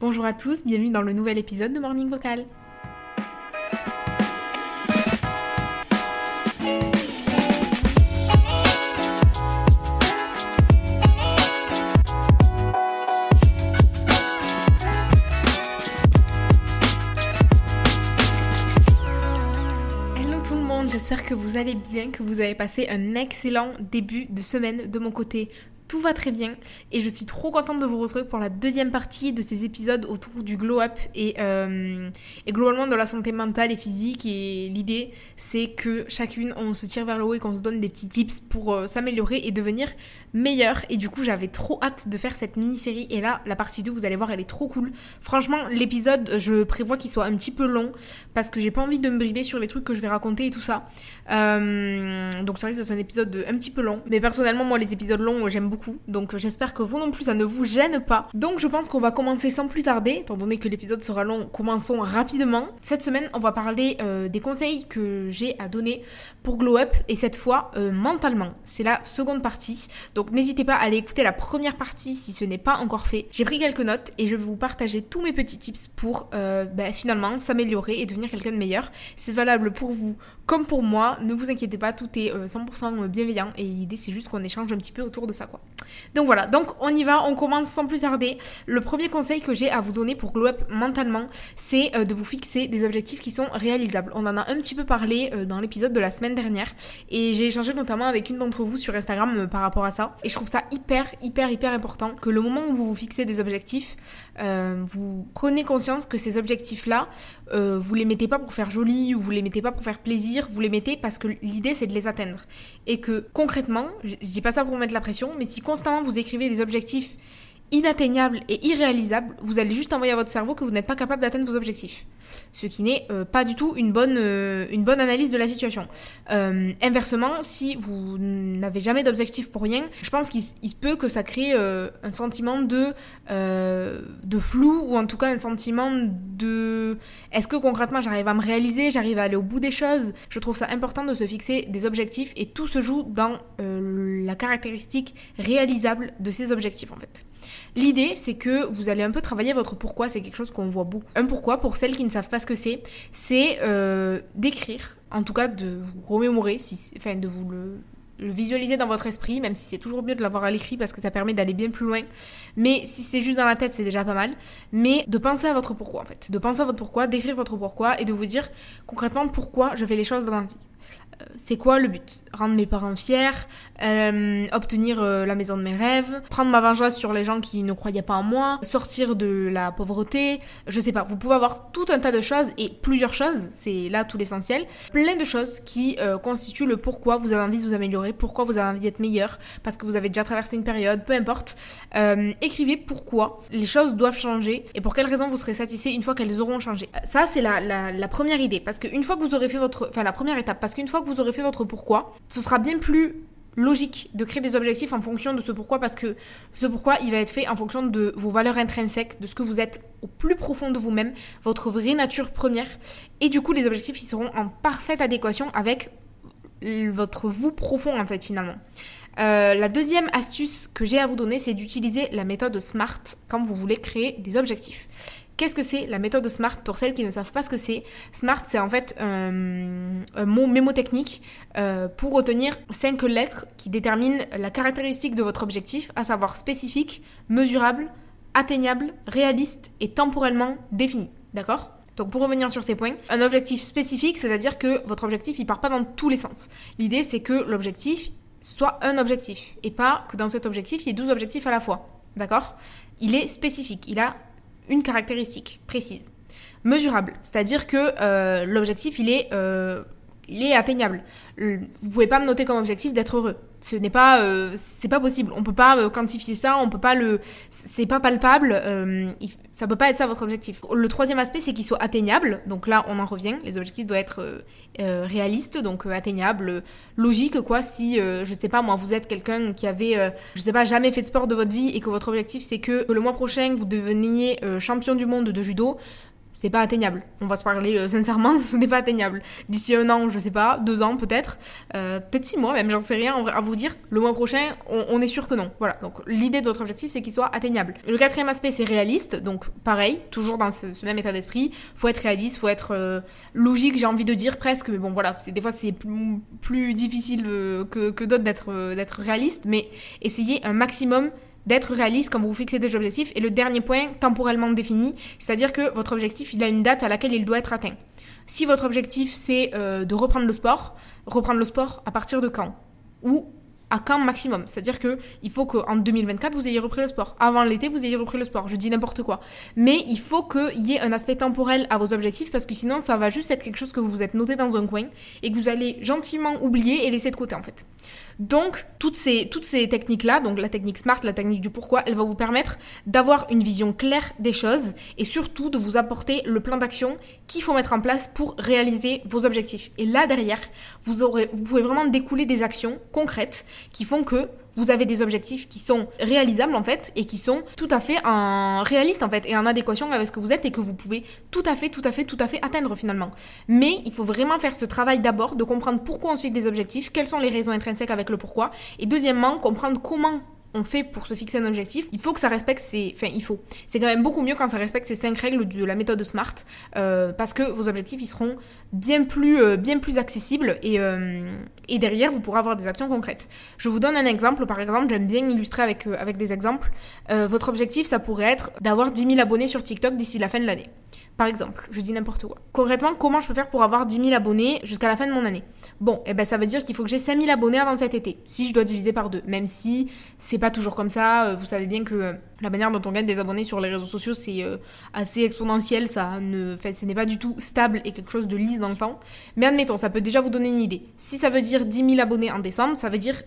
Bonjour à tous, bienvenue dans le nouvel épisode de Morning Vocal. Hello tout le monde, j'espère que vous allez bien, que vous avez passé un excellent début de semaine de mon côté tout va très bien. Et je suis trop contente de vous retrouver pour la deuxième partie de ces épisodes autour du glow up et, euh, et globalement de la santé mentale et physique. Et l'idée c'est que chacune on se tire vers le haut et qu'on se donne des petits tips pour euh, s'améliorer et devenir meilleur et du coup j'avais trop hâte de faire cette mini-série. Et là la partie 2 vous allez voir elle est trop cool. Franchement l'épisode je prévois qu'il soit un petit peu long parce que j'ai pas envie de me brider sur les trucs que je vais raconter et tout ça. Euh, donc c'est vrai que c'est un épisode un petit peu long. Mais personnellement moi les épisodes longs j'aime beaucoup donc j'espère que vous non plus ça ne vous gêne pas. Donc je pense qu'on va commencer sans plus tarder, étant donné que l'épisode sera long, commençons rapidement. Cette semaine on va parler euh, des conseils que j'ai à donner pour Glow Up et cette fois euh, mentalement. C'est la seconde partie. Donc n'hésitez pas à aller écouter la première partie si ce n'est pas encore fait. J'ai pris quelques notes et je vais vous partager tous mes petits tips pour euh, bah, finalement s'améliorer et devenir quelqu'un de meilleur. C'est valable pour vous comme pour moi, ne vous inquiétez pas, tout est 100% bienveillant et l'idée c'est juste qu'on échange un petit peu autour de ça quoi. Donc voilà, donc on y va, on commence sans plus tarder. Le premier conseil que j'ai à vous donner pour glow up mentalement, c'est euh, de vous fixer des objectifs qui sont réalisables. On en a un petit peu parlé euh, dans l'épisode de la semaine dernière et j'ai échangé notamment avec une d'entre vous sur Instagram euh, par rapport à ça. Et je trouve ça hyper, hyper, hyper important que le moment où vous vous fixez des objectifs, vous prenez conscience que ces objectifs-là, vous les mettez pas pour faire joli ou vous les mettez pas pour faire plaisir, vous les mettez parce que l'idée c'est de les atteindre. Et que concrètement, je, je dis pas ça pour vous mettre la pression, mais si constamment vous écrivez des objectifs inatteignables et irréalisables, vous allez juste envoyer à votre cerveau que vous n'êtes pas capable d'atteindre vos objectifs. Ce qui n'est euh, pas du tout une bonne, euh, une bonne analyse de la situation. Euh, inversement, si vous n'avez jamais d'objectif pour rien, je pense qu'il se peut que ça crée un sentiment de, de flou ou en tout cas un sentiment de est-ce que concrètement j'arrive à me réaliser, j'arrive à aller au bout des choses? Je trouve ça important de se fixer des objectifs et tout se joue dans la caractéristique réalisable de ces objectifs en fait. L'idée, c'est que vous allez un peu travailler votre pourquoi, c'est quelque chose qu'on voit beaucoup. Un pourquoi, pour celles qui ne savent pas ce que c'est, c'est euh, d'écrire, en tout cas de vous remémorer, si, enfin de vous le, visualiser dans votre esprit, même si c'est toujours mieux de l'avoir à l'écrit parce que ça permet d'aller bien plus loin. Mais si c'est juste dans la tête, c'est déjà pas mal. Mais de penser à votre pourquoi en fait. De penser à votre pourquoi, d'écrire votre pourquoi et de vous dire concrètement pourquoi je fais les choses dans ma vie. Euh, c'est quoi le but? Rendre mes parents fiers, euh, obtenir euh, la maison de mes rêves, prendre ma vengeance sur les gens qui ne croyaient pas en moi, sortir de la pauvreté, je sais pas, vous pouvez avoir tout un tas de choses et plusieurs choses, c'est là tout l'essentiel, plein de choses qui constituent le pourquoi vous avez envie de vous améliorer, pourquoi vous avez envie d'être meilleur, parce que vous avez déjà traversé une période, peu importe. écrivez pourquoi les choses doivent changer et pour quelles raisons vous serez satisfait une fois qu'elles auront changé. Ça c'est la, la, la, première idée, parce qu'une fois que vous aurez fait votre... Enfin la première étape, parce qu'une fois que vous aurez fait votre pourquoi, ce sera bien plus logique de créer des objectifs en fonction de ce pourquoi parce que ce pourquoi il va être fait en fonction de vos valeurs intrinsèques, de ce que vous êtes au plus profond de vous-même, votre vraie nature première et du coup les objectifs ils seront en parfaite adéquation avec votre vous profond en fait finalement. Euh, la deuxième astuce que j'ai à vous donner, c'est d'utiliser la méthode SMART quand vous voulez créer des objectifs. Qu'est-ce que c'est la méthode SMART pour celles qui ne savent pas ce que c'est? SMART, c'est en fait un, mot mémotechnique euh, pour retenir cinq lettres qui déterminent la caractéristique de votre objectif, à savoir spécifique, mesurable, atteignable, réaliste et temporellement défini. D'accord? Donc pour revenir sur ces points, un objectif spécifique, c'est-à-dire que votre objectif il part pas dans tous les sens. L'idée c'est que l'objectif soit un objectif et pas que dans cet objectif il y ait 12 objectifs à la fois. D'accord? Il est spécifique, il a une caractéristique précise. Mesurable, c'est-à-dire que euh, l'objectif, il est, euh, il est atteignable. Vous pouvez pas me noter comme objectif d'être heureux. Ce n'est pas, euh, c'est pas possible. On peut pas quantifier ça. On peut pas le, c'est pas palpable. ça peut pas être ça votre objectif. Le troisième aspect, c'est qu'il soit atteignable. Donc là, on en revient. Les objectifs doivent être réalistes, donc atteignables, logiques quoi. Si, je sais pas, moi, vous êtes quelqu'un qui avait, je sais pas, jamais fait de sport de votre vie et que votre objectif c'est que le mois prochain vous deveniez champion du monde de judo c'est pas atteignable. On va se parler euh, sincèrement, ce n'est pas atteignable. D'ici un an, je sais pas, deux ans peut-être, euh, peut-être six mois même, j'en sais rien à vous dire. Le mois prochain, on, est sûr que non. Voilà, donc l'idée de votre objectif, c'est qu'il soit atteignable. Le quatrième aspect, c'est réaliste, donc pareil, toujours dans ce, même état d'esprit. Faut être réaliste, faut être euh, logique, j'ai envie de dire presque, mais bon voilà, des fois c'est plus, difficile que, que d'autres d'être d'être réaliste, mais essayez un maximum d'être réaliste quand vous vous fixez des objectifs. Et le dernier point, temporellement défini, c'est-à-dire que votre objectif, il a une date à laquelle il doit être atteint. Si votre objectif, c'est euh, de reprendre le sport, reprendre le sport à partir de quand? Ou à quand maximum? C'est-à-dire que il faut qu'en 2024, vous ayez repris le sport. Avant l'été, vous ayez repris le sport. Je dis n'importe quoi. Mais il faut qu'il y ait un aspect temporel à vos objectifs parce que sinon, ça va juste être quelque chose que vous vous êtes noté dans un coin et que vous allez gentiment oublier et laisser de côté en fait. Donc, toutes ces, techniques-là, donc la technique SMART, la technique du pourquoi, elle va vous permettre d'avoir une vision claire des choses et surtout de vous apporter le plan d'action qu'il faut mettre en place pour réaliser vos objectifs. Et là, derrière, vous pouvez vraiment découler des actions concrètes qui font que vous avez des objectifs qui sont réalisables en fait et qui sont tout à fait en réalistes en fait et en adéquation avec ce que vous êtes et que vous pouvez tout à fait, tout à fait, tout à fait atteindre finalement. Mais il faut vraiment faire ce travail d'abord de comprendre pourquoi on se fixe des objectifs, quelles sont les raisons intrinsèques avec le pourquoi et deuxièmement comprendre comment on fait pour se fixer un objectif, il faut que ça respecte ces... Enfin, il faut. C'est quand même beaucoup mieux quand ça respecte ces cinq règles de la méthode SMART, euh, parce que vos objectifs, ils seront bien plus, euh, bien plus accessibles, et, euh, et derrière, vous pourrez avoir des actions concrètes. Je vous donne un exemple, par exemple, j'aime bien illustrer avec, avec des exemples. votre objectif, ça pourrait être d'avoir 10 000 abonnés sur TikTok d'ici la fin de l'année. Par exemple, je dis n'importe quoi. Concrètement, comment je peux faire pour avoir 10 000 abonnés jusqu'à la fin de mon année? Bon, et eh ben ça veut dire qu'il faut que j'ai 5 000 abonnés avant cet été, si je dois diviser par deux. Même si c'est pas toujours comme ça, euh, vous savez bien que euh, la manière dont on gagne des abonnés sur les réseaux sociaux, c'est euh, assez exponentiel, ça ne, fait, ce n'est pas du tout stable et quelque chose de lisse dans le temps. Mais admettons, ça peut déjà vous donner une idée. Si ça veut dire 10 000 abonnés en décembre, ça veut dire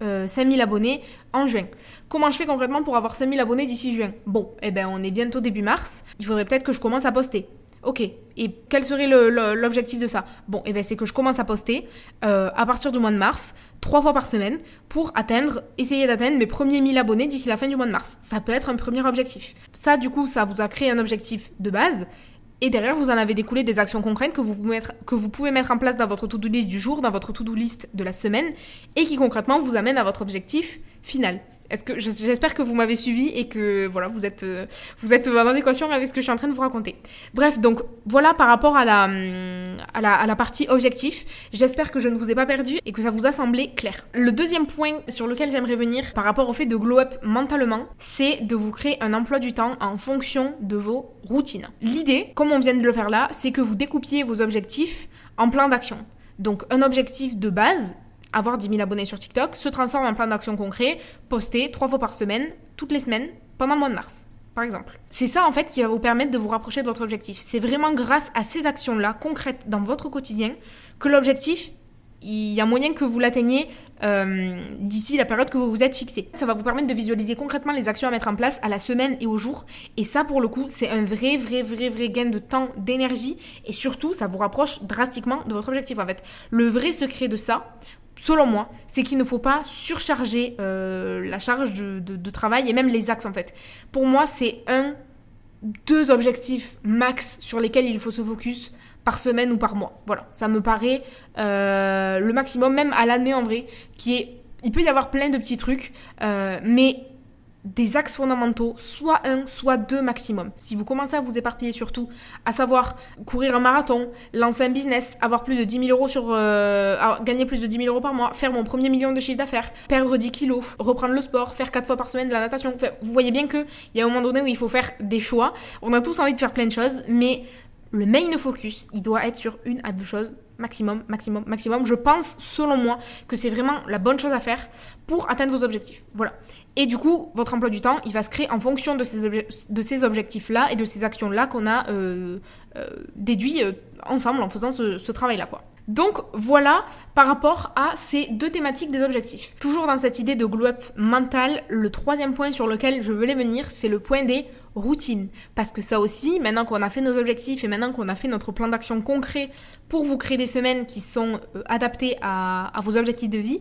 5000 abonnés en juin. Comment je fais concrètement pour avoir 5000 abonnés d'ici juin? Bon, eh ben on est bientôt début mars, il faudrait peut-être que je commence à poster. Ok, et quel serait l'objectif de ça? Bon, eh ben c'est que je commence à poster euh, à partir du mois de mars, trois fois par semaine, pour atteindre, essayer d'atteindre mes premiers 1000 abonnés d'ici la fin du mois de mars. Ça peut être un premier objectif. Ça, du coup, ça vous a créé un objectif de base. Et derrière, vous en avez découlé des actions concrètes que vous pouvez mettre en place dans votre to-do list du jour, dans votre to-do list de la semaine, et qui concrètement vous amènent à votre objectif final. Est-ce que j'espère que vous m'avez suivi et que voilà vous êtes euh, vous êtes en adéquation avec ce que je suis en train de vous raconter. Bref donc voilà par rapport à la à la, à la partie objectif. J'espère que je ne vous ai pas perdu et que ça vous a semblé clair. Le deuxième point sur lequel j'aimerais venir par rapport au fait de glow up mentalement, c'est de vous créer un emploi du temps en fonction de vos routines. L'idée, comme on vient de le faire là, c'est que vous découpiez vos objectifs en plan d'action. Donc un objectif de base avoir 10 000 abonnés sur TikTok, se transforme en plan d'action concret, posté trois fois par semaine, toutes les semaines, pendant le mois de mars, par exemple. C'est ça en fait qui va vous permettre de vous rapprocher de votre objectif. C'est vraiment grâce à ces actions-là, concrètes dans votre quotidien, que l'objectif, il y a moyen que vous l'atteigniez euh, d'ici la période que vous vous êtes fixé. Ça va vous permettre de visualiser concrètement les actions à mettre en place à la semaine et au jour. Et ça, pour le coup, c'est un vrai, vrai, vrai, vrai gain de temps, d'énergie. Et surtout, ça vous rapproche drastiquement de votre objectif. En fait, le vrai secret de ça, selon moi, c'est qu'il ne faut pas surcharger euh, la charge de, travail et même les axes en fait. Pour moi, c'est un, deux objectifs max sur lesquels il faut se focus par semaine ou par mois. Voilà, ça me paraît euh, le maximum, même à l'année en vrai, qui est... Il peut y avoir plein de petits trucs, euh, mais des axes fondamentaux, soit un, soit deux maximum. Si vous commencez à vous éparpiller surtout, à savoir courir un marathon, lancer un business, avoir plus de 10 000 euros sur... Euh, gagner plus de 10 000 euros par mois, faire mon premier million de chiffre d'affaires, perdre 10 kilos, reprendre le sport, faire 4 fois par semaine de la natation. vous voyez bien qu'il y a un moment donné où il faut faire des choix. On a tous envie de faire plein de choses, mais le main focus, il doit être sur une à deux choses maximum, maximum, maximum. Je pense, selon moi, que c'est vraiment la bonne chose à faire pour atteindre vos objectifs. Voilà. Et du coup, votre emploi du temps, il va se créer en fonction de ces, objectifs-là et de ces actions-là qu'on a euh, euh, euh, ensemble en faisant ce, travail-là. Donc voilà par rapport à ces deux thématiques des objectifs. Toujours dans cette idée de glow-up mental, le troisième point sur lequel je voulais venir, c'est le point des routines. Parce que ça aussi, maintenant qu'on a fait nos objectifs et maintenant qu'on a fait notre plan d'action concret pour vous créer des semaines qui sont adaptées à, à vos objectifs de vie,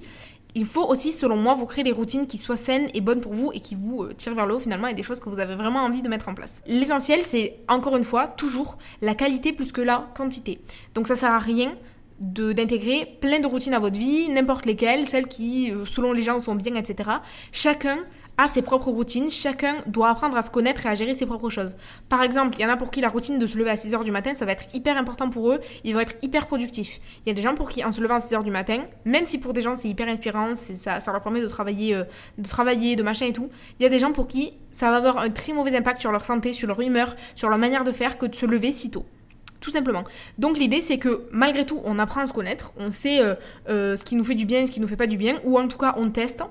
Il faut aussi, selon moi, vous créer des routines qui soient saines et bonnes pour vous et qui vous euh, tirent vers le haut finalement et des choses que vous avez vraiment envie de mettre en place. L'essentiel, c'est encore une fois, toujours la qualité plus que la quantité. Donc ça sert à rien d'intégrer plein de routines à votre vie, n'importe lesquelles, celles qui, euh, selon les gens, sont bien, etc. Chacun a ses propres routines, chacun doit apprendre à se connaître et à gérer ses propres choses. Par exemple, il y en a pour qui la routine de se lever à 6h du matin, ça va être hyper important pour eux, ils vont être hyper productifs. Il y a des gens pour qui en se levant à 6h du matin, même si pour des gens c'est hyper inspirant, ça, leur permet de travailler, euh, de travailler, de machin et tout, il y a des gens pour qui ça va avoir un très mauvais impact sur leur santé, sur leur humeur, sur leur manière de faire que de se lever si tôt tout simplement. Donc l'idée c'est que malgré tout on apprend à se connaître, on sait euh, euh, ce qui nous fait du bien, ce qui nous fait pas du bien, ou en tout cas on teste,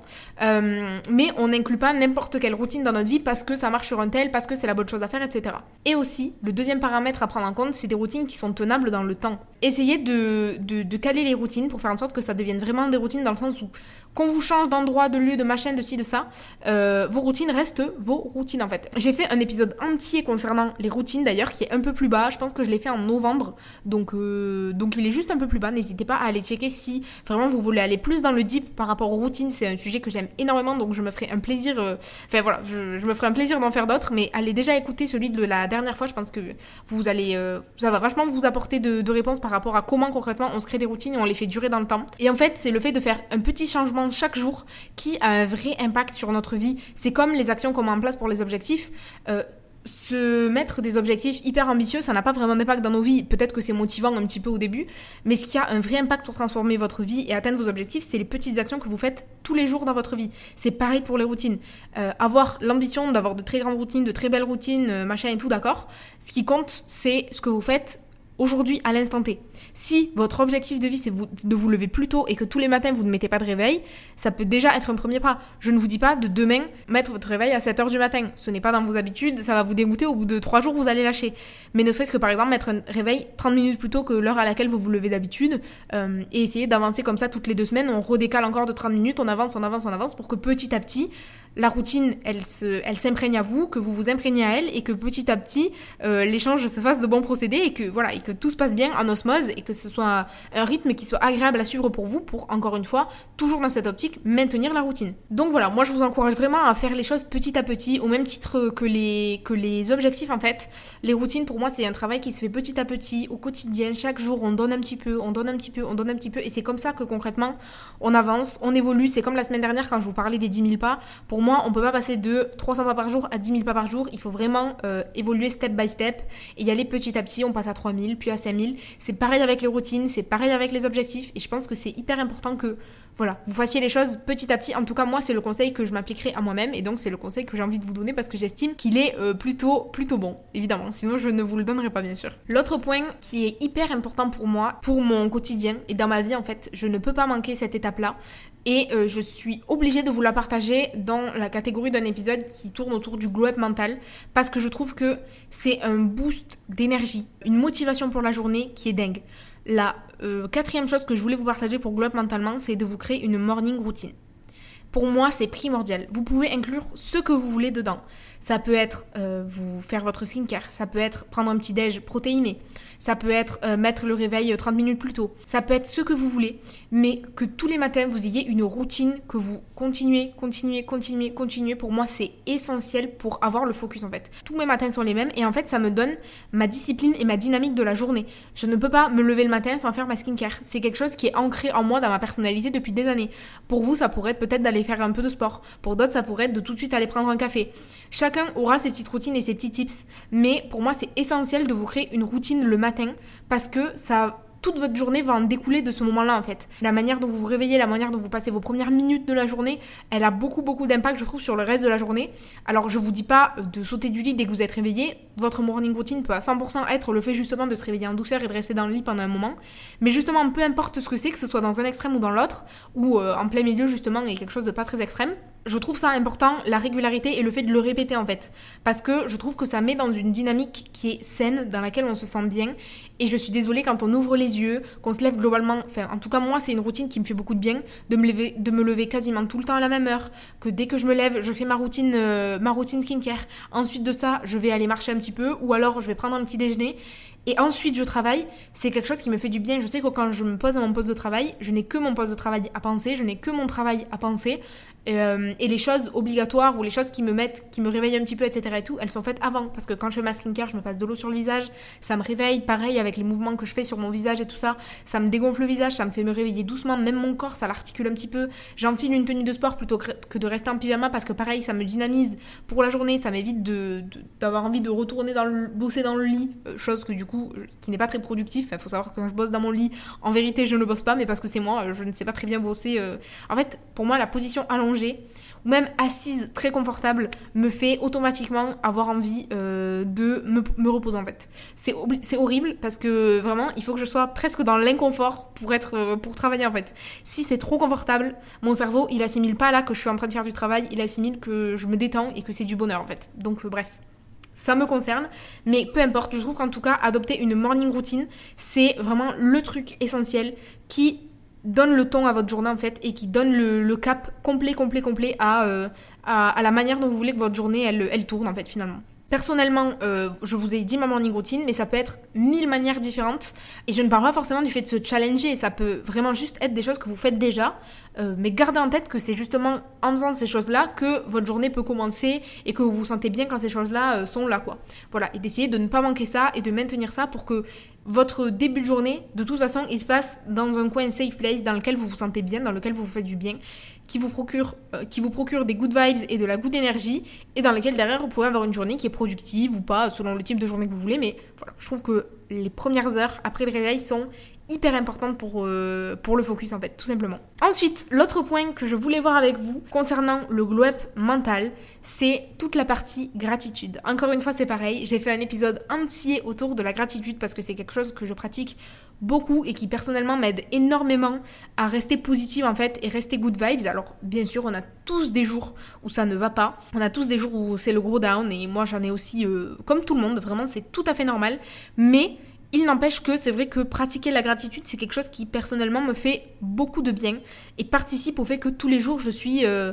euh, mais on n'inclut pas n'importe quelle routine dans notre vie parce que ça marche sur un tel, parce que c'est la bonne chose à faire, etc. Et aussi, le deuxième paramètre à prendre en compte, c'est des routines qui sont tenables dans le temps. Essayez de, de caler les routines pour faire en sorte que ça devienne vraiment des routines dans le sens où qu'on vous change d'endroit, de lieu, de machin, de ci, de ça, euh, vos routines restent vos routines en fait. J'ai fait un épisode entier concernant les routines d'ailleurs qui est un peu plus bas. Je pense que je l'ai fait en novembre, donc euh, donc il est juste un peu plus bas. N'hésitez pas à aller checker si vraiment vous voulez aller plus dans le deep par rapport aux routines. C'est un sujet que j'aime énormément, donc je me ferai un plaisir. Euh, enfin voilà, je, me ferai un plaisir d'en faire d'autres, mais allez déjà écouter celui de la dernière fois. Je pense que vous allez, ça va vachement vous apporter de, réponses par rapport à comment concrètement on se crée des routines et on les fait durer dans le temps. Et en fait, c'est le fait de faire un petit changement chaque jour qui a un vrai impact sur notre vie. C'est comme les actions qu'on met en place pour les objectifs. Euh, se mettre des objectifs hyper ambitieux, ça n'a pas vraiment d'impact dans nos vies. Peut-être que c'est motivant un petit peu au début, mais ce qui a un vrai impact pour transformer votre vie et atteindre vos objectifs, c'est les petites actions que vous faites tous les jours dans votre vie. C'est pareil pour les routines. Euh, avoir l'ambition d'avoir de très grandes routines, de très belles routines, euh, machin et tout, d'accord. Ce qui compte, c'est ce que vous faites aujourd'hui à l'instant T. Si votre objectif de vie c'est de vous lever plus tôt et que tous les matins vous ne mettez pas de réveil, ça peut déjà être un premier pas. Je ne vous dis pas de demain mettre votre réveil à 7h du matin. Ce n'est pas dans vos habitudes, ça va vous dégoûter, au bout de 3 jours vous allez lâcher. Mais ne serait-ce que par exemple mettre un réveil 30 minutes plus tôt que l'heure à laquelle vous vous levez d'habitude euh, et essayer d'avancer comme ça toutes les deux semaines, on redécale encore de 30 minutes, on avance, on avance, on avance pour que petit à petit la routine, elle elle s'imprègne à vous, que vous vous imprégnez à elle et que petit à petit euh, l'échange se fasse de bons procédés et que voilà et que tout se passe bien en osmose et que ce soit un rythme qui soit agréable à suivre pour vous pour encore une fois toujours dans cette optique maintenir la routine. Donc voilà, moi je vous encourage vraiment à faire les choses petit à petit au même titre que les que les objectifs en fait. Les routines pour moi c'est un travail qui se fait petit à petit au quotidien, chaque jour on donne un petit peu, on donne un petit peu, on donne un petit peu et c'est comme ça que concrètement on avance, on évolue. C'est comme la semaine dernière quand je vous parlais des 10 000 pas. Pour moi, on peut pas passer de 300 pas par jour à 10 000 pas par jour. Il faut vraiment euh, évoluer step by step et y aller petit à petit. On passe à 3 000, puis à 5 000. C'est pareil avec les routines, c'est pareil avec les objectifs. Et je pense que c'est hyper important que voilà, vous fassiez les choses petit à petit. En tout cas, moi, c'est le conseil que je m'appliquerai à moi-même et donc c'est le conseil que j'ai envie de vous donner parce que j'estime qu'il est euh, plutôt plutôt bon, évidemment. Sinon, je ne vous le donnerai pas, bien sûr. L'autre point qui est hyper important pour moi, pour mon quotidien et dans ma vie, en fait, je ne peux pas manquer cette étape-là et euh, je suis obligée de vous la partager dans la catégorie d'un épisode qui tourne autour du glow-up mental parce que je trouve que c'est un boost d'énergie, une motivation pour la journée qui est dingue. La euh, quatrième chose que je voulais vous partager pour glow-up mentalement, c'est de vous créer une morning routine. Pour moi, c'est primordial. Vous pouvez inclure ce que vous voulez dedans. Ça peut être euh, vous faire votre skincare, ça peut être prendre un petit déj protéiné, ça peut être euh, mettre le réveil 30 euh, minutes plus tôt, ça peut être ce que vous voulez, mais que tous les matins vous ayez une routine, que vous continuez, continuez, continuez, continuez. Pour moi, c'est essentiel pour avoir le focus en fait. Tous mes matins sont les mêmes et en fait, ça me donne ma discipline et ma dynamique de la journée. Je ne peux pas me lever le matin sans faire ma skincare. C'est quelque chose qui est ancré en moi, dans ma personnalité depuis des années. Pour vous, ça pourrait être peut-être d'aller faire un peu de sport. Pour d'autres, ça pourrait être de tout de suite aller prendre un café. Chacun aura ses petites routines et ses petits tips, mais pour moi, c'est essentiel de vous créer une routine le matin parce que ça toute votre journée va en découler de ce moment-là en fait. La manière dont vous vous réveillez, la manière dont vous passez vos premières minutes de la journée, elle a beaucoup beaucoup d'impact je trouve sur le reste de la journée. Alors je vous dis pas de sauter du lit dès que vous êtes réveillé, votre morning routine peut à 100% être le fait justement de se réveiller en douceur et de rester dans le lit pendant un moment. Mais justement, peu importe ce que c'est, que ce soit dans un extrême ou dans l'autre, ou euh, en plein milieu justement et quelque chose de pas très extrême, je trouve ça important, la régularité et le fait de le répéter en fait. Parce que je trouve que ça met dans une dynamique qui est saine, dans laquelle on se sent bien. Et je suis désolée quand on ouvre les yeux, qu'on se lève globalement. Enfin, en tout cas, moi, c'est une routine qui me fait beaucoup de bien de me lever, de me lever quasiment tout le temps à la même heure. Que dès que je me lève, je fais ma routine, euh, ma routine skincare. Ensuite de ça, je vais aller marcher un petit peu ou alors je vais prendre un petit déjeuner. Et ensuite, je travaille. C'est quelque chose qui me fait du bien. Je sais que quand je me pose à mon poste de travail, je n'ai que mon poste de travail à penser, je n'ai que mon travail à penser. Euh, et les choses obligatoires ou les choses qui me mettent, qui me réveillent un petit peu, etc. et tout, elles sont faites avant. Parce que quand je fais ma skincare, je me passe de l'eau sur le visage, ça me réveille. Pareil avec les mouvements que je fais sur mon visage et tout ça, ça me dégonfle le visage, ça me fait me réveiller doucement. Même mon corps, ça l'articule un petit peu. J'enfile une tenue de sport plutôt que de rester en pyjama parce que pareil, ça me dynamise pour la journée, ça m'évite d'avoir envie de retourner dans le, bosser dans le lit, euh, chose que du coup, euh, qui n'est pas très productif. Il faut savoir que quand je bosse dans mon lit, en vérité, je ne bosse pas, mais parce que c'est moi, je ne sais pas très bien bosser. En fait, pour moi, la position allongée ou même assise très confortable me fait automatiquement avoir envie euh, de me, reposer en fait. C'est horrible parce que vraiment il faut que je sois presque dans l'inconfort pour être euh, pour travailler en fait. Si c'est trop confortable, mon cerveau il assimile pas là que je suis en train de faire du travail, il assimile que je me détends et que c'est du bonheur en fait. Donc euh, bref ça me concerne, mais peu importe, je trouve qu'en tout cas, adopter une morning routine, c'est vraiment le truc essentiel qui donne le ton à votre journée en fait et qui donne le, cap complet, complet, complet euh, à, à, la manière dont vous voulez que votre journée elle, elle tourne en fait finalement. Personnellement, euh, je vous ai dit ma morning routine, mais ça peut être mille manières différentes. Et je ne parle pas forcément du fait de se challenger, ça peut vraiment juste être des choses que vous faites déjà. Euh, mais gardez en tête que c'est justement en faisant ces choses-là que votre journée peut commencer et que vous vous sentez bien quand ces choses-là sont là, quoi. Voilà, et d'essayer de ne pas manquer ça et de maintenir ça pour que votre début de journée, de toute façon, il se passe dans un coin safe place dans lequel vous vous sentez bien, dans lequel vous vous faites du bien, qui vous procure, euh, qui vous procure des good vibes et de la good énergie, et dans lequel derrière vous pouvez avoir une journée qui est productive ou pas, selon le type de journée que vous voulez. Mais voilà, je trouve que les premières heures après le réveil sont hyper importante pour, euh, pour le focus en fait, tout simplement. Ensuite, l'autre point que je voulais voir avec vous concernant le glow up mental, c'est toute la partie gratitude. Encore une fois, c'est pareil, j'ai fait un épisode entier autour de la gratitude parce que c'est quelque chose que je pratique beaucoup et qui personnellement m'aide énormément à rester positive en fait et rester good vibes. Alors bien sûr, on a tous des jours où ça ne va pas, on a tous des jours où c'est le gros down et moi j'en ai aussi euh, comme tout le monde, vraiment c'est tout à fait normal, mais il n'empêche que c'est vrai que pratiquer la gratitude, c'est quelque chose qui personnellement me fait beaucoup de bien et participe au fait que tous les jours je suis... Euh,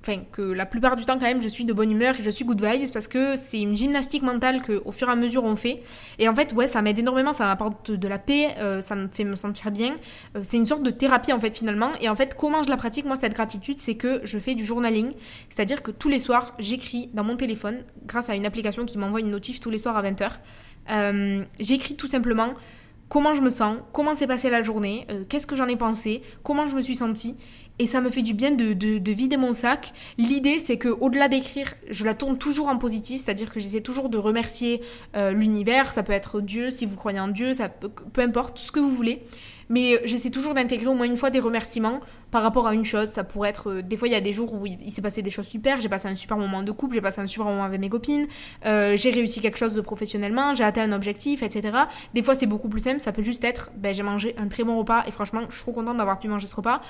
enfin, que la plupart du temps quand même je suis de bonne humeur et je suis good vibes parce que c'est une gymnastique mentale que au fur et à mesure on fait. Et en fait, ouais, ça m'aide énormément, ça m'apporte de la paix, euh, ça me fait me sentir bien. Euh, c'est une sorte de thérapie en fait finalement. Et en fait, comment je la pratique moi cette gratitude, c'est que je fais du journaling, c'est-à-dire que tous les soirs j'écris dans mon téléphone grâce à une application qui m'envoie une notif tous les soirs à 20h. Euh, j'écris tout simplement comment je me sens, comment s'est passée la journée, euh, qu'est-ce que j'en ai pensé, comment je me suis sentie. Et ça me fait du bien de, vider mon sac. L'idée, c'est que au-delà d'écrire, je la tourne toujours en positif, c'est-à-dire que j'essaie toujours de remercier euh, l'univers. Ça peut être Dieu, si vous croyez en Dieu, ça peu importe, ce que vous voulez. Mais j'essaie toujours d'intégrer au moins une fois des remerciements par rapport à une chose. Ça pourrait être. Euh, des fois, il y a des jours où il, s'est passé des choses super. J'ai passé un super moment de couple, j'ai passé un super moment avec mes copines, euh, j'ai réussi quelque chose de professionnellement, j'ai atteint un objectif, etc. Des fois, c'est beaucoup plus simple. Ça peut juste être ben, j'ai mangé un très bon repas et franchement, je suis trop contente d'avoir pu manger ce repas.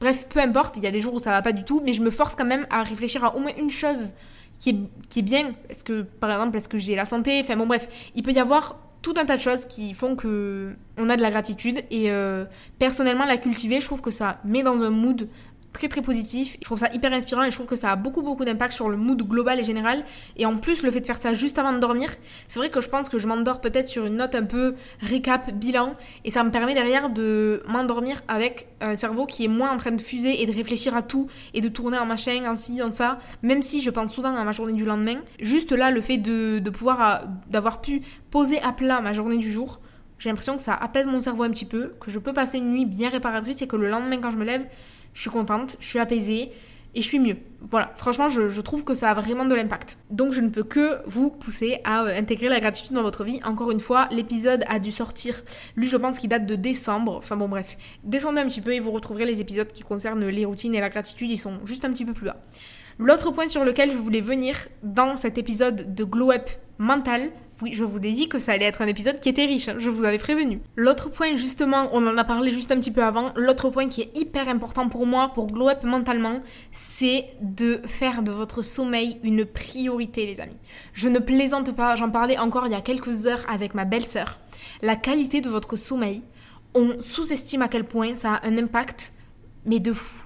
Bref, peu importe. Il y a des jours où ça va pas du tout, mais je me force quand même à réfléchir à au moins une chose qui est, qui est bien. Est-ce que, par exemple, est-ce que j'ai la santé? Enfin bon, bref, il peut y avoir tout un tas de choses qui font que on a de la gratitude. Et euh, personnellement la cultiver je trouve que ça met dans un mood très très positif. Je trouve ça hyper inspirant et je trouve que ça a beaucoup beaucoup d'impact sur le mood global et général. Et en plus, le fait de faire ça juste avant de dormir, c'est vrai que je pense que je m'endors peut-être sur une note un peu récap, bilan. Et ça me permet derrière de m'endormir avec un cerveau qui est moins en train de fuser et de réfléchir à tout et de tourner en machin, en ci, en ça. Même si je pense souvent à ma journée du lendemain. Juste là, le fait de, de pouvoir, euh, d'avoir pu poser à plat ma journée du jour. J'ai l'impression que ça apaise mon cerveau un petit peu, que je peux passer une nuit bien réparatrice et que le lendemain quand je me lève, je suis contente, je suis apaisée et je suis mieux. Voilà, franchement, je, trouve que ça a vraiment de l'impact. Donc, je ne peux que vous pousser à euh, intégrer la gratitude dans votre vie. Encore une fois, l'épisode a dû sortir, lui, je pense qu'il date de décembre. Enfin bon, bref, descendez un petit peu et vous retrouverez les épisodes qui concernent les routines et la gratitude, ils sont juste un petit peu plus bas. L'autre point sur lequel je voulais venir dans cet épisode de Glow Up mental, Oui, je vous ai dit que ça allait être un épisode qui était riche, hein, je vous avais prévenu. L'autre point, justement, on en a parlé juste un petit peu avant, l'autre point qui est hyper important pour moi, pour glow up mentalement, c'est de faire de votre sommeil une priorité, les amis. Je ne plaisante pas, j'en parlais encore il y a quelques heures avec ma belle-sœur. La qualité de votre sommeil, on sous-estime à quel point ça a un impact, mais de fou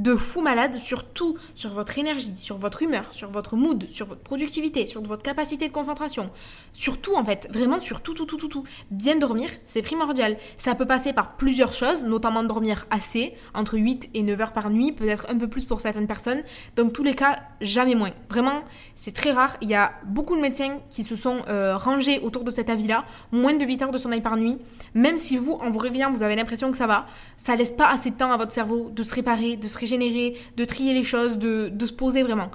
de fou malade sur tout, sur votre énergie, sur votre humeur, sur votre mood, sur votre productivité, sur votre capacité de concentration, sur tout en fait, vraiment sur tout, tout, tout, tout, tout. Bien dormir, c'est primordial. Ça peut passer par plusieurs choses, notamment dormir assez, entre 8 et 9 heures par nuit, peut-être un peu plus pour certaines personnes. Dans tous les cas, jamais moins. Vraiment, c'est très rare. Il y a beaucoup de médecins qui se sont euh, rangés autour de cet avis-là, moins de 8 heures de sommeil par nuit. Même si vous, en vous réveillant, vous avez l'impression que ça va, ça laisse pas assez de temps à votre cerveau de se réparer, de se régénérer, de trier les choses, de, se poser vraiment.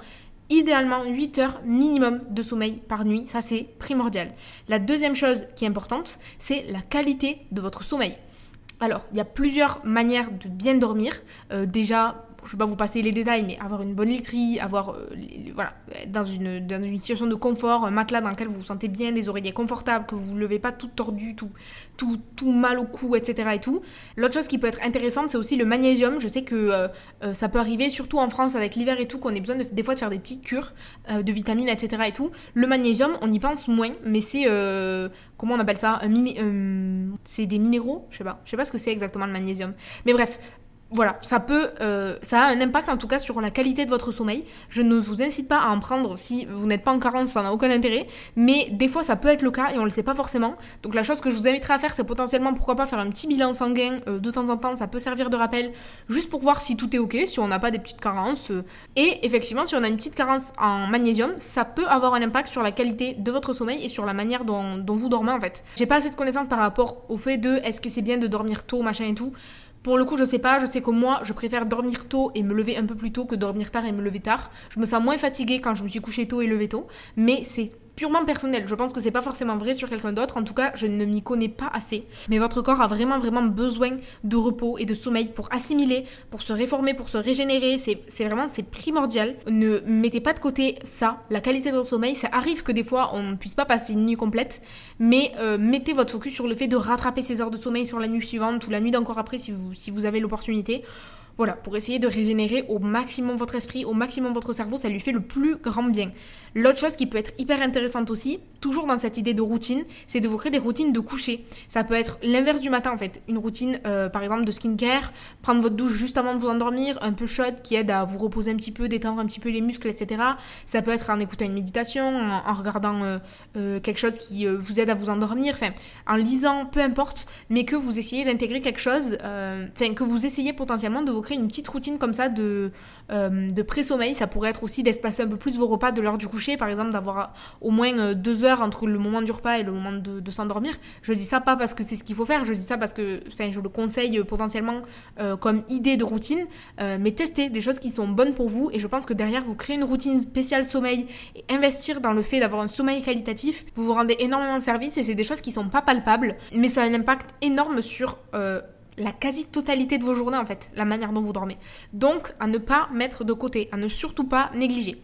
Idéalement, 8 heures minimum de sommeil par nuit, ça c'est primordial. La deuxième chose qui est importante, c'est la qualité de votre sommeil. Alors, il y a plusieurs manières de bien dormir. Euh, déjà, je ne vais pas vous passer les détails, mais avoir une bonne literie, avoir, euh, voilà, dans une, dans une situation de confort, un matelas dans lequel vous vous sentez bien, des oreillers confortables, que vous ne levez pas tout tordu, tout, tout, tout mal au cou, etc. Et tout. L'autre chose qui peut être intéressante, c'est aussi le magnésium. Je sais que euh, euh, ça peut arriver, surtout en France avec l'hiver et tout, qu'on ait besoin des fois de faire des petites cures de vitamines, etc. Et tout. Le magnésium, on y pense moins, mais c'est comment on appelle ça? C'est des minéraux? Je sais pas je sais pas ce que c'est exactement le magnésium mais bref voilà, ça peut, euh, ça a un impact en tout cas sur la qualité de votre sommeil. Je ne vous incite pas à en prendre si vous n'êtes pas en carence, ça n'a aucun intérêt. Mais des fois, ça peut être le cas et on le sait pas forcément. Donc la chose que je vous inviterai à faire, c'est potentiellement pourquoi pas faire un petit bilan sanguin euh, de temps en temps. Ça peut servir de rappel, juste pour voir si tout est ok, si on n'a pas des petites carences. Euh. Et effectivement, si on a une petite carence en magnésium, ça peut avoir un impact sur la qualité de votre sommeil et sur la manière dont, dont vous dormez en fait. J'ai pas assez de connaissances par rapport au fait de est-ce que c'est bien de dormir tôt, machin et tout. Pour le coup, je sais pas, je sais que moi, je préfère dormir tôt et me lever un peu plus tôt que dormir tard et me lever tard. Je me sens moins fatiguée quand je me suis couchée tôt et levée tôt, mais c'est purement personnel. Je pense que c'est pas forcément vrai sur quelqu'un d'autre. En tout cas, je ne m'y connais pas assez. Mais votre corps a vraiment, vraiment besoin de repos et de sommeil pour assimiler, pour se réformer, pour se régénérer. C'est vraiment, c'est primordial. Ne mettez pas de côté ça, la qualité de votre sommeil. Ça arrive que des fois, on ne puisse pas passer une nuit complète. Mais euh, mettez votre focus sur le fait de rattraper ces heures de sommeil sur la nuit suivante ou la nuit d'encore après si vous, si vous avez l'opportunité. Voilà, pour essayer de régénérer au maximum votre esprit, au maximum votre cerveau, ça lui fait le plus grand bien. L'autre chose qui peut être hyper intéressante aussi, toujours dans cette idée de routine, c'est de vous créer des routines de coucher. Ça peut être l'inverse du matin en fait. Une routine euh, par exemple de skincare, prendre votre douche juste avant de vous endormir, un peu chaude qui aide à vous reposer un petit peu, détendre un petit peu les muscles, etc. Ça peut être en écoutant une méditation, en, regardant euh, euh, quelque chose qui vous aide à vous endormir, enfin en lisant, peu importe, mais que vous essayez d'intégrer quelque chose, enfin que vous essayez potentiellement de vous créer une petite routine comme ça de, de pré-sommeil. Ça pourrait être aussi d'espacer un peu plus vos repas de l'heure du coucher par exemple, d'avoir au moins euh, deux heures entre le moment du repas et le moment de, s'endormir. Je dis ça pas parce que c'est ce qu'il faut faire, je dis ça parce que enfin, je le conseille potentiellement euh, comme idée de routine, euh, mais testez des choses qui sont bonnes pour vous et je pense que derrière vous créez une routine spéciale sommeil et investir dans le fait d'avoir un sommeil qualitatif, vous vous rendez énormément de service et c'est des choses qui sont pas palpables, mais ça a un impact énorme sur la quasi-totalité de vos journées en fait, la manière dont vous dormez. Donc à ne pas mettre de côté, à ne surtout pas négliger.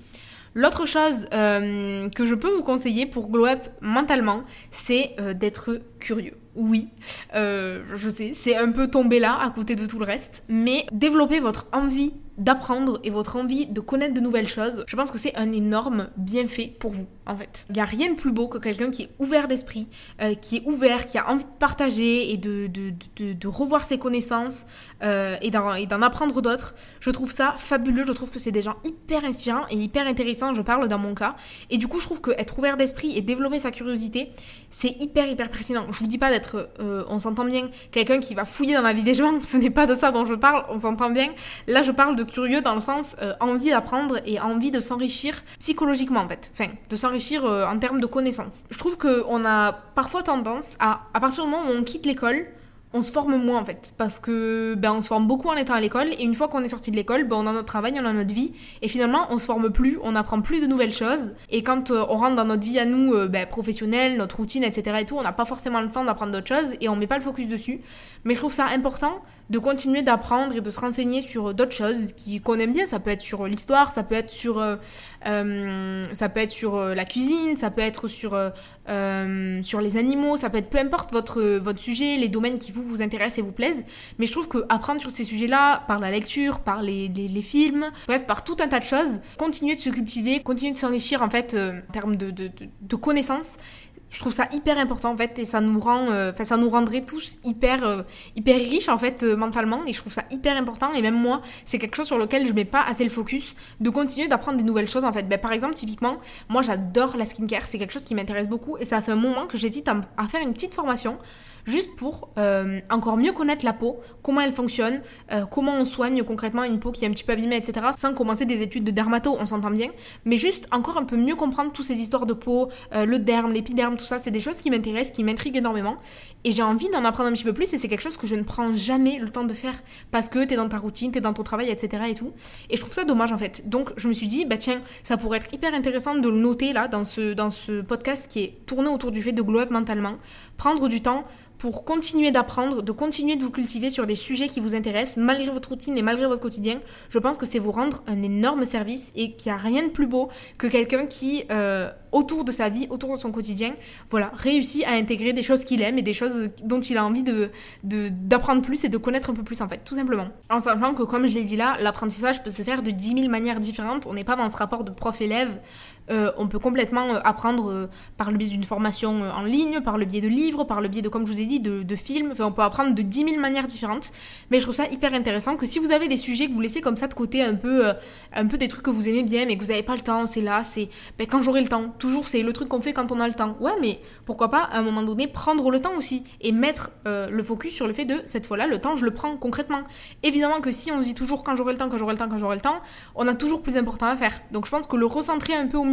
L'autre chose euh, que je peux vous conseiller pour glow up mentalement, c'est euh, d'être curieux. Oui, euh, je sais, c'est un peu tombé là à côté de tout le reste, mais développer votre envie d'apprendre et votre envie de connaître de nouvelles choses, je pense que c'est un énorme bienfait pour vous, en fait. Il n'y a rien de plus beau que quelqu'un qui est ouvert d'esprit, euh, qui est ouvert, qui a envie de partager et de, revoir ses connaissances euh, et d'en apprendre d'autres. Je trouve ça fabuleux, je trouve que c'est des gens hyper inspirants et hyper intéressants, je parle dans mon cas. Et du coup, je trouve qu'être ouvert d'esprit et développer sa curiosité, c'est hyper, hyper pertinent. Je vous dis pas d'être, euh, on s'entend bien, quelqu'un qui va fouiller dans la vie des gens, ce n'est pas de ça dont je parle, on s'entend bien. Là, je parle de curieux dans le sens envie d'apprendre et envie de s'enrichir psychologiquement en fait. Enfin, de euh, en termes de connaissances. Je trouve qu'on a parfois tendance à, à partir du moment où on quitte l'école, on se forme moins en fait parce que ben on se forme beaucoup en étant à l'école et une fois qu'on est sorti de l'école ben on a notre travail on a notre vie et finalement on se forme plus on apprend plus de nouvelles choses et quand euh, on rentre dans notre vie à nous ben, professionnelle notre routine etc et tout on n'a pas forcément le temps d'apprendre d'autres choses et on met pas le focus dessus mais je trouve ça important de continuer d'apprendre et de se renseigner sur d'autres choses qu'on aime bien. Ça peut être sur l'histoire, ça peut être sur, euh, euh, ça peut être sur la cuisine, ça peut être sur, sur les animaux, ça peut être peu importe votre, votre sujet, les domaines qui vous, vous intéressent et vous plaisent. Mais je trouve que apprendre sur ces sujets-là, par la lecture, par les, les, films, bref, par tout un tas de choses, continuer de se cultiver, continuer de s'enrichir en fait en termes de, de, de connaissances, je trouve ça hyper important en fait et ça nous rend euh, enfin ça nous rendrait tous hyper euh, hyper riches en fait euh, mentalement et je trouve ça hyper important et même moi c'est quelque chose sur lequel je mets pas assez le focus de continuer d'apprendre des nouvelles choses en fait. Ben, par exemple typiquement moi j'adore la skincare c'est quelque chose qui m'intéresse beaucoup et ça fait un moment que j'hésite à, faire une petite formation juste pour euh, encore mieux connaître la peau, comment elle fonctionne, euh, comment on soigne concrètement une peau qui est un petit peu abîmée, etc. Sans commencer des études de dermato, on s'entend bien, mais juste encore un peu mieux comprendre toutes ces histoires de peau, euh, le derme, l'épiderme, tout ça, c'est des choses qui m'intéressent, qui m'intriguent énormément. Et j'ai envie d'en apprendre un petit peu plus et c'est quelque chose que je ne prends jamais le temps de faire parce que t'es dans ta routine, t'es dans ton travail, etc. et tout. Et je trouve ça dommage en fait. Donc je me suis dit, bah tiens, ça pourrait être hyper intéressant de le noter là dans ce, dans ce podcast qui est tourné autour du fait de glow up mentalement. Prendre du temps pour continuer d'apprendre, de continuer de vous cultiver sur des sujets qui vous intéressent, malgré votre routine et malgré votre quotidien. Je pense que c'est vous rendre un énorme service et qu'il n'y a rien de plus beau que quelqu'un qui, euh, autour de sa vie, autour de son quotidien, voilà, réussit à intégrer des choses qu'il aime et des choses dont il a envie de, d'apprendre plus et de connaître un peu plus en fait, tout simplement. En sachant que, comme je l'ai dit là, l'apprentissage peut se faire de 10 000 manières différentes. On n'est pas dans ce rapport de prof-élève euh, on peut complètement euh, apprendre euh, par le biais d'une formation en ligne, par le biais de livres, par le biais de, comme je vous ai dit, de, films. Enfin, on peut apprendre de 10 000 manières différentes. Mais je trouve ça hyper intéressant que si vous avez des sujets que vous laissez comme ça de côté, un peu, un peu des trucs que vous aimez bien, mais que vous n'avez pas le temps, c'est là, c'est ben, quand j'aurai le temps. Toujours, c'est le truc qu'on fait quand on a le temps. Ouais, mais pourquoi pas, à un moment donné, prendre le temps aussi et mettre le focus sur le fait de, cette fois-là, le temps, je le prends concrètement. Évidemment que si on se dit toujours quand j'aurai le temps, quand j'aurai le temps, quand j'aurai le temps, on a toujours plus important à faire. Donc je pense que le recentrer un peu au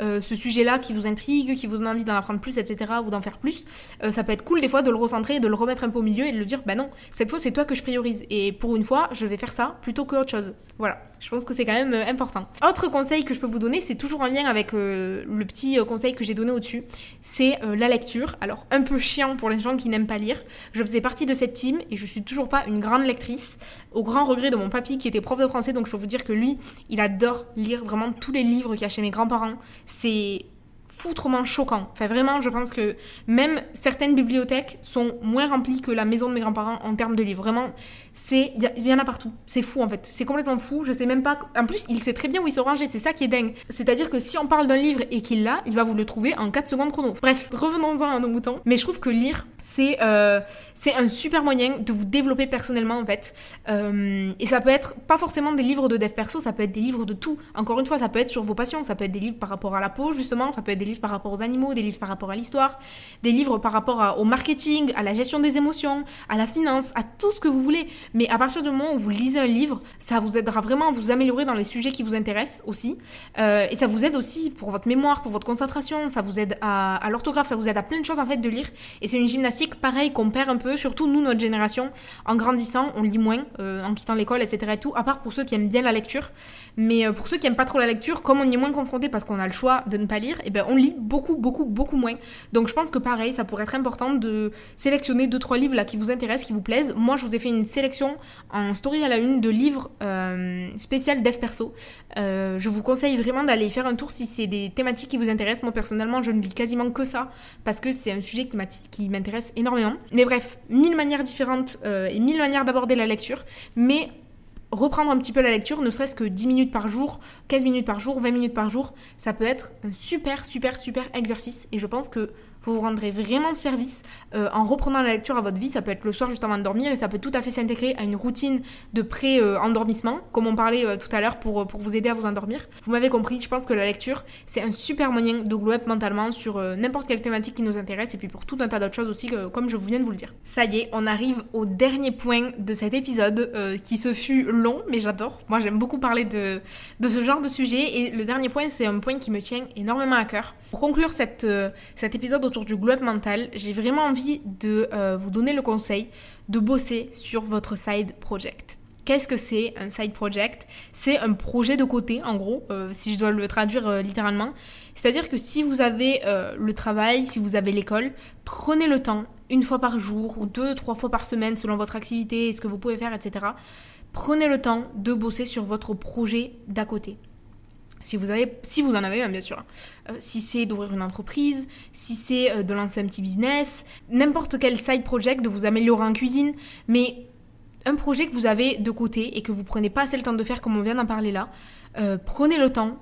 euh, ce sujet-là qui vous intrigue, qui vous donne envie d'en apprendre plus, etc., ou d'en faire plus, euh, ça peut être cool des fois de le recentrer, de le remettre un peu au milieu et de le dire, bah non, cette fois c'est toi que je priorise. Et pour une fois, je vais faire ça plutôt que autre chose. Voilà, je pense que c'est quand même euh, important. Autre conseil que je peux vous donner, c'est toujours en lien avec le petit conseil que j'ai donné au-dessus, c'est la lecture. Alors, un peu chiant pour les gens qui n'aiment pas lire. Je faisais partie de cette team et je suis toujours pas une grande lectrice, au grand regret de mon papy qui était prof de français, donc je peux vous dire que lui, il adore lire vraiment tous les livres qu'il y a chez mes grands-parents c'est foutrement choquant. Enfin, vraiment, je pense que même certaines bibliothèques sont moins remplies que la maison de mes grands-parents en termes de livres. Vraiment, c'est il y, en a partout. C'est fou en fait. C'est complètement fou. Je sais même pas. En plus, il sait très bien où ils sont rangés. C'est ça qui est dingue. C'est-à-dire que si on parle d'un livre et qu'il l'a, il va vous le trouver en 4 secondes chrono. Bref, revenons-en à nos moutons. Mais je trouve que lire, c'est euh, c'est un super moyen de vous développer personnellement en fait. Euh, et ça peut être pas forcément des livres de dev perso, ça peut être des livres de tout. Encore une fois, ça peut être sur vos passions. Ça peut être des livres par rapport à la peau justement. Ça peut être des livres par rapport aux animaux, des livres par rapport à l'histoire, des livres par rapport au marketing, à la gestion des émotions, à la finance, à tout ce que vous voulez. Mais à partir du moment où vous lisez un livre, ça vous aidera vraiment à vous améliorer dans les sujets qui vous intéressent aussi. Euh, et ça vous aide aussi pour votre mémoire, pour votre concentration, ça vous aide à, l'orthographe, ça vous aide à plein de choses en fait de lire. Et c'est une gymnastique pareil qu'on perd un peu, surtout nous, notre génération. En grandissant, on lit moins, euh, en quittant l'école, etc. Et tout, à part pour ceux qui aiment bien la lecture. Mais euh, pour ceux qui aiment pas trop la lecture, comme on y est moins confronté parce qu'on a le choix de ne pas lire, et eh ben on lit beaucoup, beaucoup, beaucoup moins. Donc je pense que pareil, ça pourrait être important de sélectionner deux trois livres là qui vous intéressent, qui vous plaisent. Moi, je vous ai fait une sélection en story à la une de livres euh, spécial perso. Euh, je vous conseille vraiment d'aller faire un tour si c'est des thématiques qui vous intéressent. Moi personnellement, je ne lis quasiment que ça parce que c'est un sujet qui m'intéresse énormément. Mais bref, mille manières différentes euh, et mille manières d'aborder la lecture. Mais reprendre un petit peu la lecture, ne serait-ce que 10 minutes par jour, 15 minutes par jour, 20 minutes par jour, ça peut être un super, super, super exercice. Et je pense que vous vous rendrez vraiment service euh, en reprenant la lecture à votre vie. Ça peut être le soir juste avant de dormir et ça peut tout à fait s'intégrer à une routine de pré-endormissement, comme on parlait euh, tout à l'heure pour, pour vous aider à vous endormir. Vous m'avez compris, je pense que la lecture, c'est un super moyen de glow up mentalement sur euh, n'importe quelle thématique qui nous intéresse et puis pour tout un tas d'autres choses aussi, comme je viens de vous le dire. Ça y est, on arrive au dernier point de cet épisode qui se fut long, mais j'adore. Moi, j'aime beaucoup parler de, de ce genre de sujet et le dernier point, c'est un point qui me tient énormément à cœur. Pour conclure cette, cet épisode autour du globe mental, j'ai vraiment envie de euh, vous donner le conseil de bosser sur votre side project. Qu'est-ce que c'est un side project? C'est un projet de côté, en gros, euh, si je dois le traduire euh, littéralement. C'est-à-dire que si vous avez le travail, si vous avez l'école, prenez le temps, une fois par jour ou deux, trois fois par semaine, selon votre activité ce que vous pouvez faire, etc. Prenez le temps de bosser sur votre projet d'à côté. Si vous, avez, si vous en avez un, bien sûr. si c'est d'ouvrir une entreprise, si c'est de lancer un petit business, n'importe quel side project, de vous améliorer en cuisine, mais un projet que vous avez de côté et que vous prenez pas assez le temps de faire comme on vient d'en parler là, euh, prenez le temps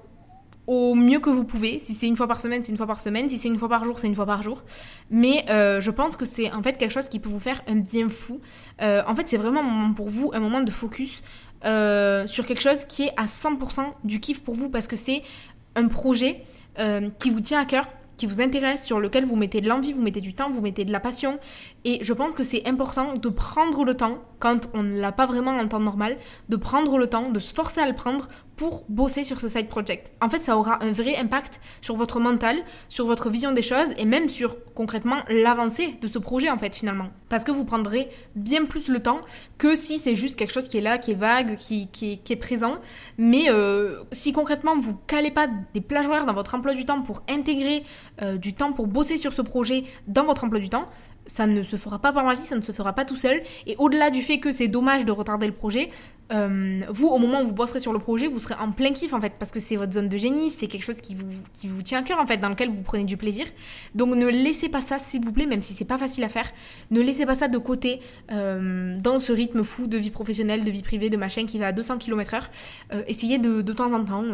au mieux que vous pouvez. Si c'est une fois par semaine, c'est une fois par semaine. Si c'est une fois par jour, c'est une fois par jour. Mais euh, je pense que c'est en fait quelque chose qui peut vous faire un bien fou. Euh, en fait, c'est vraiment un moment pour vous, un moment de focus sur quelque chose qui est à 100% du kiff pour vous parce que c'est un projet qui vous tient à cœur qui vous intéresse, sur lequel vous mettez de l'envie, vous mettez du temps, vous mettez de la passion. Et je pense que c'est important de prendre le temps, quand on ne l'a pas vraiment en temps normal, de prendre le temps, de se forcer à le prendre pour bosser sur ce side project. En fait, ça aura un vrai impact sur votre mental, sur votre vision des choses et même sur concrètement l'avancée de ce projet en fait finalement. Parce que vous prendrez bien plus le temps que si c'est juste quelque chose qui est là, qui est vague, qui, est, présent. Mais euh, si concrètement vous calez pas des plages horaires dans votre emploi du temps pour intégrer euh, du temps pour bosser sur ce projet dans votre emploi du temps, ça ne se fera pas par magie, ça ne se fera pas tout seul. Et au-delà du fait que c'est dommage de retarder le projet, euh, vous, au moment où vous bosserez sur le projet, vous serez en plein kiff en fait, parce que c'est votre zone de génie, c'est quelque chose qui vous, qui vous tient à cœur en fait, dans lequel vous prenez du plaisir. Donc ne laissez pas ça, s'il vous plaît, même si c'est pas facile à faire, ne laissez pas ça de côté euh, dans ce rythme fou de vie professionnelle, de vie privée, de machin qui va à 200 km/h. Euh, essayez de, de temps en temps,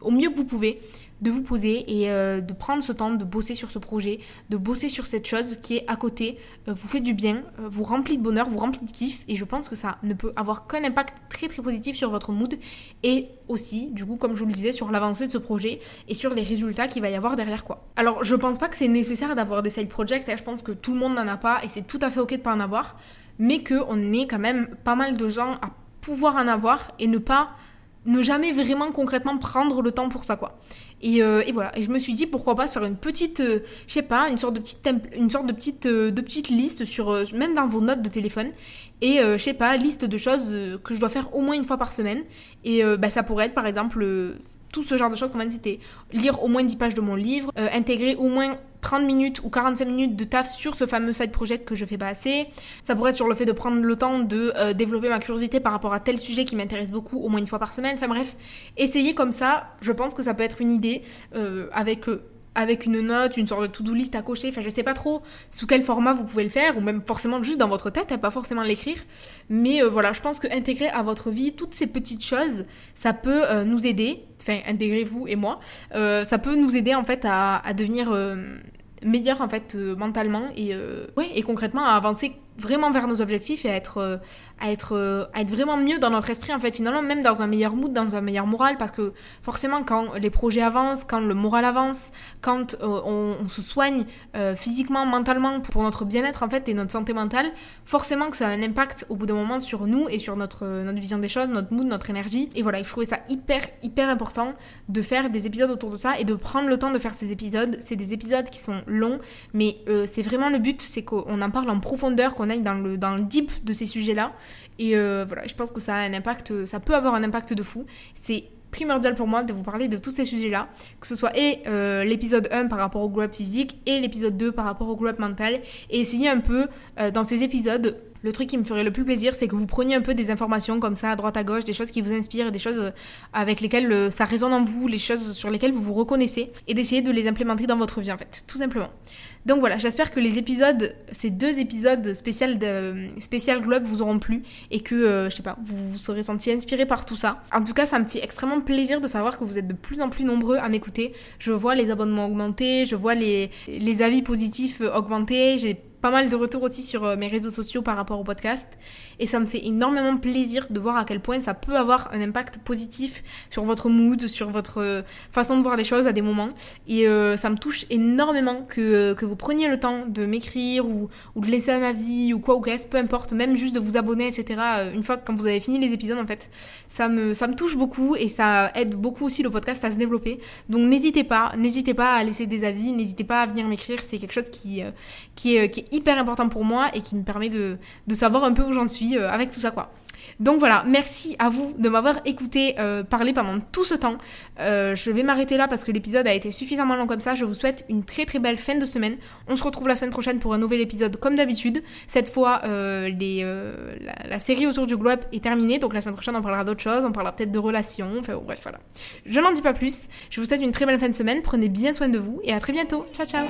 au mieux que vous pouvez, de vous poser et euh, de prendre ce temps de bosser sur ce projet, de bosser sur cette chose qui est à côté, euh, vous fait du bien, euh, vous remplit de bonheur, vous remplit de kiff et je pense que ça ne peut avoir qu'un impact très très positif sur votre mood et aussi, du coup, comme je vous le disais, sur l'avancée de ce projet et sur les résultats qu'il va y avoir derrière quoi. Alors, je pense pas que c'est nécessaire d'avoir des side projects, hein, je pense que tout le monde n'en a pas et c'est tout à fait ok de pas en avoir, mais qu'on est quand même pas mal de gens à pouvoir en avoir et ne pas ne jamais vraiment concrètement prendre le temps pour ça quoi. Euh, et, voilà. Et je me suis dit pourquoi pas se faire une petite, euh, je sais pas, une sorte de petite, une sorte de petite, euh, de petite liste sur, même dans vos notes de téléphone. Et je sais pas, liste de choses que je dois faire au moins une fois par semaine. Et bah, ça pourrait être par exemple tout ce genre de choses qu'on vient de citer. Lire au moins 10 pages de mon livre, intégrer au moins 30 minutes ou 45 minutes de taf sur ce fameux side project que je fais pas assez. Ça pourrait être sur le fait de prendre le temps de développer ma curiosité par rapport à tel sujet qui m'intéresse beaucoup au moins une fois par semaine. Enfin bref, essayer comme ça, je pense que ça peut être une idée euh, avec euh, avec une note, une sorte de to-do list à cocher. Enfin, je sais pas trop sous quel format vous pouvez le faire, ou même forcément juste dans votre tête, hein, pas forcément l'écrire. Mais euh, voilà, je pense que intégrer à votre vie toutes ces petites choses, ça peut nous aider. Enfin, intégrez vous et moi. ça peut nous aider en fait à, devenir meilleur en fait mentalement et ouais et concrètement à avancer vraiment vers nos objectifs et à être, euh, à être, euh, à être vraiment mieux dans notre esprit, en fait, finalement, même dans un meilleur mood, dans un meilleur moral, parce que forcément, quand les projets avancent, quand le moral avance, quand euh, on, se soigne physiquement, mentalement, pour notre bien-être, en fait, et notre santé mentale, forcément que ça a un impact au bout d'un moment sur nous et sur notre, notre vision des choses, notre mood, notre énergie. Et voilà, je trouvais ça hyper, hyper important de faire des épisodes autour de ça et de prendre le temps de faire ces épisodes. C'est des épisodes qui sont longs, mais c'est vraiment le but, c'est qu'on en parle en profondeur, qu'on dans le, dans le deep de ces sujets-là. Et euh, voilà, je pense que ça a un impact, ça peut avoir un impact de fou. C'est primordial pour moi de vous parler de tous ces sujets-là, que ce soit et euh, l'épisode 1 par rapport au groupe physique et l'épisode 2 par rapport au groupe mental, et essayer un peu euh, dans ces épisodes le truc qui me ferait le plus plaisir, c'est que vous preniez un peu des informations comme ça à droite à gauche, des choses qui vous inspirent, des choses avec lesquelles ça résonne en vous, les choses sur lesquelles vous vous reconnaissez, et d'essayer de les implémenter dans votre vie en fait, tout simplement. Donc voilà, j'espère que les épisodes, ces deux épisodes spécial, de, spécial Globe vous auront plu et que, euh, je sais pas, vous vous serez senti inspiré par tout ça. En tout cas, ça me fait extrêmement plaisir de savoir que vous êtes de plus en plus nombreux à m'écouter. Je vois les abonnements augmenter, je vois les, les avis positifs augmenter, j'ai pas mal de retours aussi sur euh, mes réseaux sociaux par rapport au podcast et ça me fait énormément plaisir de voir à quel point ça peut avoir un impact positif sur votre mood, sur votre euh, façon de voir les choses à des moments. Et euh, ça me touche énormément que, que vous preniez le temps de m'écrire ou, de laisser un avis ou quoi ou qu'est-ce, peu importe, même juste de vous abonner, etc. Euh, une fois que quand vous avez fini les épisodes, en fait, ça me, ça me touche beaucoup et ça aide beaucoup aussi le podcast à se développer. Donc n'hésitez pas, n'hésitez pas à laisser des avis, n'hésitez pas à venir m'écrire, c'est quelque chose qui, qui, est, qui est hyper important pour moi et qui me permet de, de savoir un peu où j'en suis euh, avec tout ça quoi. Donc voilà, merci à vous de m'avoir écouté euh, parler pendant tout ce temps. Euh, je vais m'arrêter là parce que l'épisode a été suffisamment long comme ça. Je vous souhaite une très très belle fin de semaine. On se retrouve la semaine prochaine pour un nouvel épisode comme d'habitude. Cette fois, les, la, série autour du globe est terminée. Donc la semaine prochaine, on parlera d'autres choses. On parlera peut-être de relations. Enfin bref, voilà. Je n'en dis pas plus. Je vous souhaite une très belle fin de semaine. Prenez bien soin de vous et à très bientôt. Ciao ciao